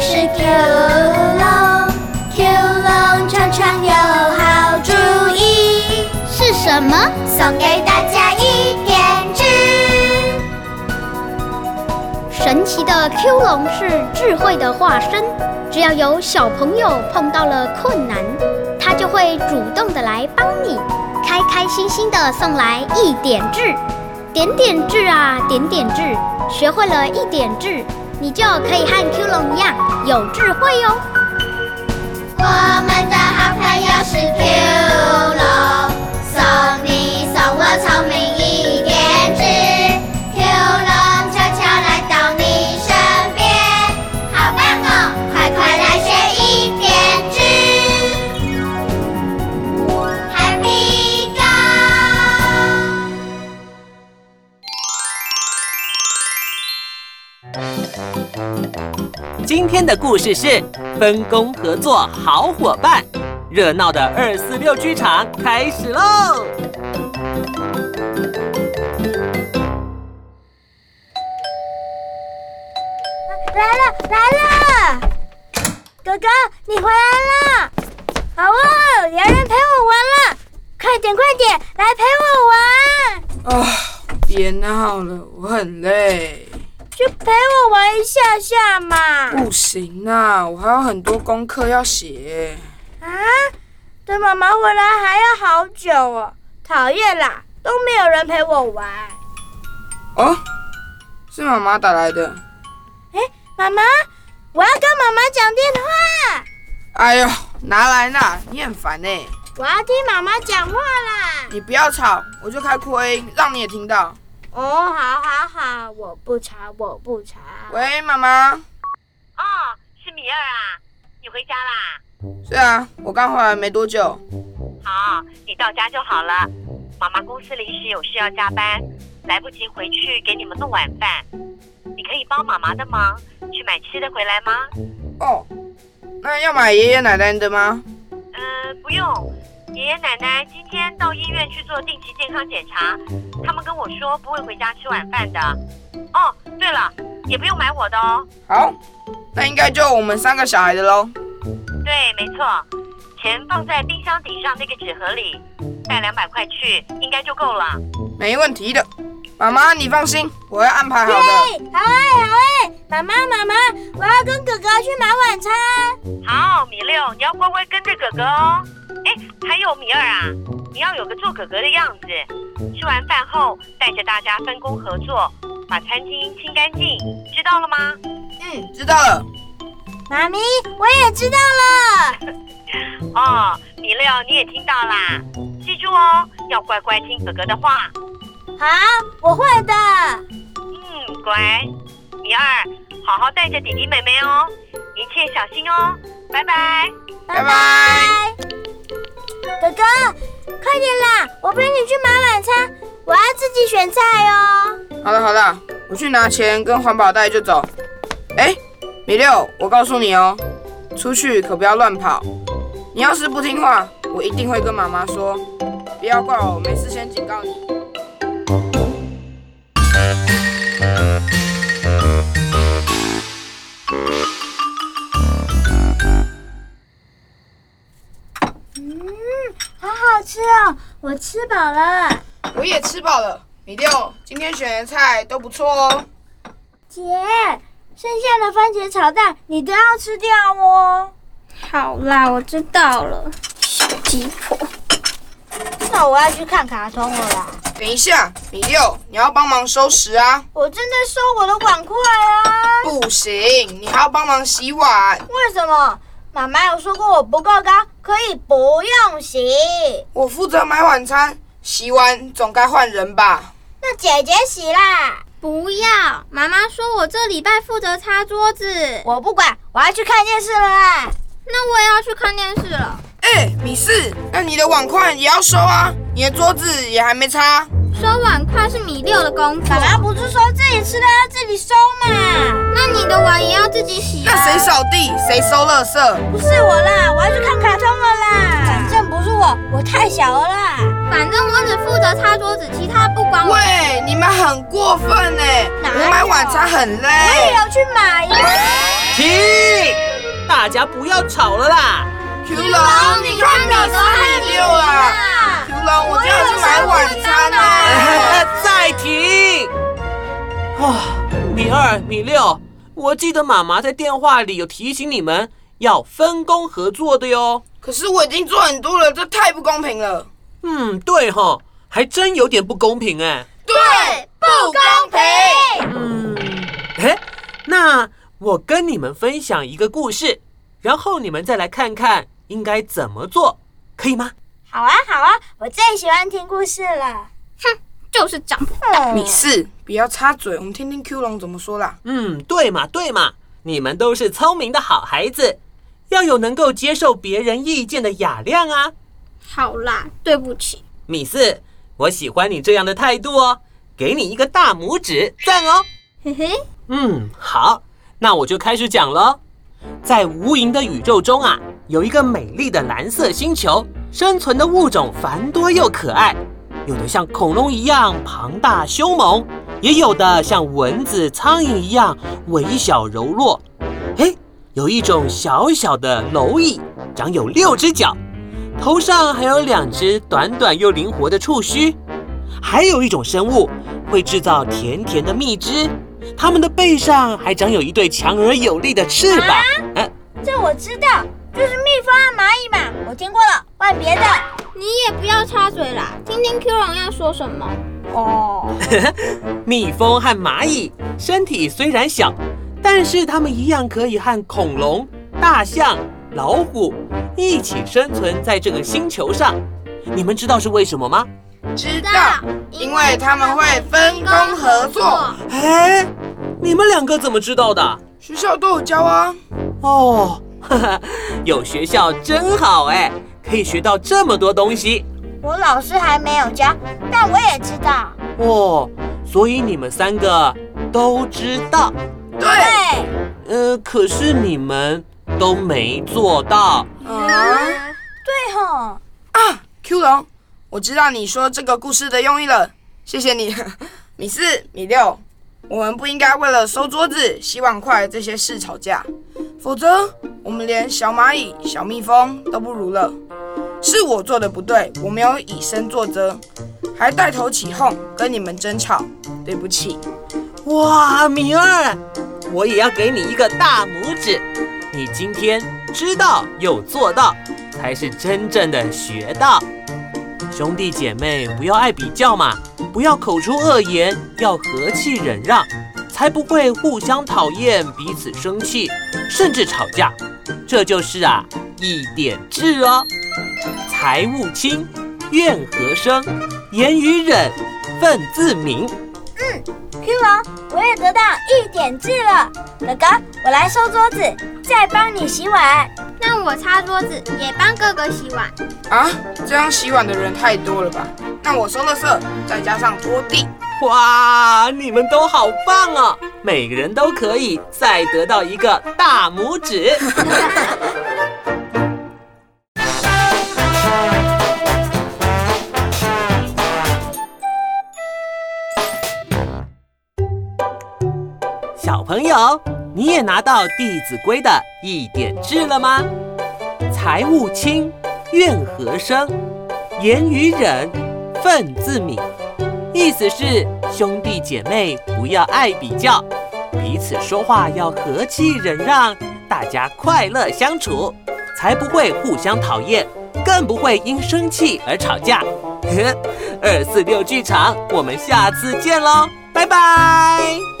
是 Q 龙，Q 龙常常有好主意，是什么？送给大家一点智。神奇的 Q 龙是智慧的化身，只要有小朋友碰到了困难，它就会主动的来帮你，开开心心的送来一点智。点点智啊，点点智，学会了一点智，你就可以和 Q 龙一样有智慧哟。我们的好朋友是 Q 龙，送你送我草莓今天的故事是分工合作好伙伴，热闹的二四六剧场开始喽！来了来了，哥哥你回来了，好哦，有人陪我玩了，快点快点来陪我玩，啊，别闹了，我很累。就陪我玩一下下嘛。不行啊，我还有很多功课要写。啊，等妈妈回来还要好久哦，讨厌啦，都没有人陪我玩。哦，是妈妈打来的。哎，妈妈，我要跟妈妈讲电话，哎呦，拿来啦，你很烦呢。我要听妈妈讲话啦。你不要吵，我就开扩音，让你也听到。哦，好好好，我不吵，我不吵。喂，妈妈。哦，是米儿啊，你回家啦？是啊，我刚回来没多久。好，你到家就好了。妈妈公司临时有事要加班，来不及回去给你们弄晚饭。你可以帮妈妈的忙，去买吃的回来吗？哦，那要买爷爷奶奶的吗？呃，不用。爷爷奶奶今天到医院去做定期健康检查，他们跟我说不会回家吃晚饭的。哦，对了，也不用买我的哦。好，那应该就我们三个小孩的喽。对，没错，钱放在冰箱顶上那个纸盒里，带两百块去，应该就够了。没问题的。妈妈，你放心，我会安排好的。好哎，好哎，妈妈妈妈，我要跟哥哥去买晚餐。好，米六，你要乖乖跟着哥哥哦。哎，还有米二啊，你要有个做哥哥的样子。吃完饭后，带着大家分工合作，把餐厅清干净，知道了吗？嗯，知道了。妈咪，我也知道了。哦，米六，你也听到啦，记住哦，要乖乖听哥哥的话。好，我会的。嗯，乖。米二，好好带着弟弟妹妹哦，一切小心哦。拜拜。拜拜。哥哥，快点啦，我陪你去买晚餐，我要自己选菜哦。好了好了，我去拿钱跟环保袋就走。哎，米六，我告诉你哦，出去可不要乱跑。你要是不听话，我一定会跟妈妈说。不要怪我没事先警告你。我吃饱了。我也吃饱了。米六，今天选的菜都不错哦。姐，剩下的番茄炒蛋你都要吃掉哦。好啦，我知道了，小鸡婆。那我要去看卡通了啦。等一下，米六，你要帮忙收拾啊。我正在收我的碗筷啊。不行，你还要帮忙洗碗。为什么？妈妈有说过我不够高，可以不用洗。我负责买晚餐，洗碗总该换人吧？那姐姐洗啦。不要，妈妈说我这礼拜负责擦桌子。我不管，我要去看电视了啦。那我也要去看电视了。哎、米四，那你的碗筷也要收啊，你的桌子也还没擦。收碗筷是米六的工作妈，妈不是说自己吃的要自己收嘛？那你的碗也要自己洗那啊。谁扫地，谁收垃圾？不是我啦，我要去看卡通了啦。反正不是我，我太小了啦。反正我只负责擦桌子，其他不管我。喂，你们很过分呢！我买晚餐很累我也累。有去买呀。停！大家不要吵了啦！Q 龙，你看米四米六啊！Q 龙，我就要去买晚餐米二、米六，我记得妈妈在电话里有提醒你们要分工合作的哟。可是我已经做很多了，这太不公平了。嗯，对哈，还真有点不公平哎。对，不公平。嗯，哎，那我跟你们分享一个故事，然后你们再来看看应该怎么做，可以吗？好啊，好啊，我最喜欢听故事了。就是长不米四，不要插嘴，我们听听 Q 龙怎么说啦。嗯，对嘛，对嘛，你们都是聪明的好孩子，要有能够接受别人意见的雅量啊。好啦，对不起。米四，我喜欢你这样的态度哦，给你一个大拇指，赞哦。嘿嘿，嗯，好，那我就开始讲了。在无垠的宇宙中啊，有一个美丽的蓝色星球，生存的物种繁多又可爱，有的像恐龙一样庞大凶猛，也有的像蚊子、苍蝇一样微小柔弱。哎，有一种小小的蝼蚁，长有六只脚，头上还有两只短短又灵活的触须。还有一种生物会制造甜甜的蜜汁，它们的背上还长有一对强而有力的翅膀。嗯、这我知道，就是蜜蜂和蚂蚁嘛，我听过了。换别的。你也不要插嘴啦，听听 Q 龙要说什么。哦，蜜蜂和蚂蚁身体虽然小，但是它们一样可以和恐龙、大象、老虎一起生存在这个星球上。你们知道是为什么吗？知道，因为他们会分工合作。哎，你们两个怎么知道的？学校都有教啊。哦，哈哈，有学校真好哎，可以学到这么多东西。我老师还没有教，但我也知道。哦，所以你们三个都知道。对，呃，可是你们都没做到。嗯对吼，啊，Q 龙，我知道你说这个故事的用意了，谢谢你。米四、米六，我们不应该为了收桌子、洗碗筷这些事吵架，否则我们连小蚂蚁、小蜜蜂都不如了。是我做的不对，我没有以身作则，还带头起哄跟你们争吵，对不起。哇，米儿，我也要给你一个大拇指。你今天知道又做到，才是真正的学到。兄弟姐妹不要爱比较嘛，不要口出恶言，要和气忍让，才不会互相讨厌，彼此生气，甚至吵架。这就是啊，一点志哦。财物轻，怨何生，言语忍，忿自明。Q 王，我也得到一点智了。哥哥，我来收桌子，再帮你洗碗。那我擦桌子，也帮哥哥洗碗。啊，这样洗碗的人太多了吧？那我收了色，再加上拖地。哇，你们都好棒啊！每个人都可以再得到一个大拇指。小朋友，你也拿到《弟子规》的一点志了吗？财物轻，怨和生，言语忍，忿自泯。意思是兄弟姐妹不要爱比较，彼此说话要和气忍让，大家快乐相处，才不会互相讨厌，更不会因生气而吵架。二四六剧场，我们下次见喽，拜拜。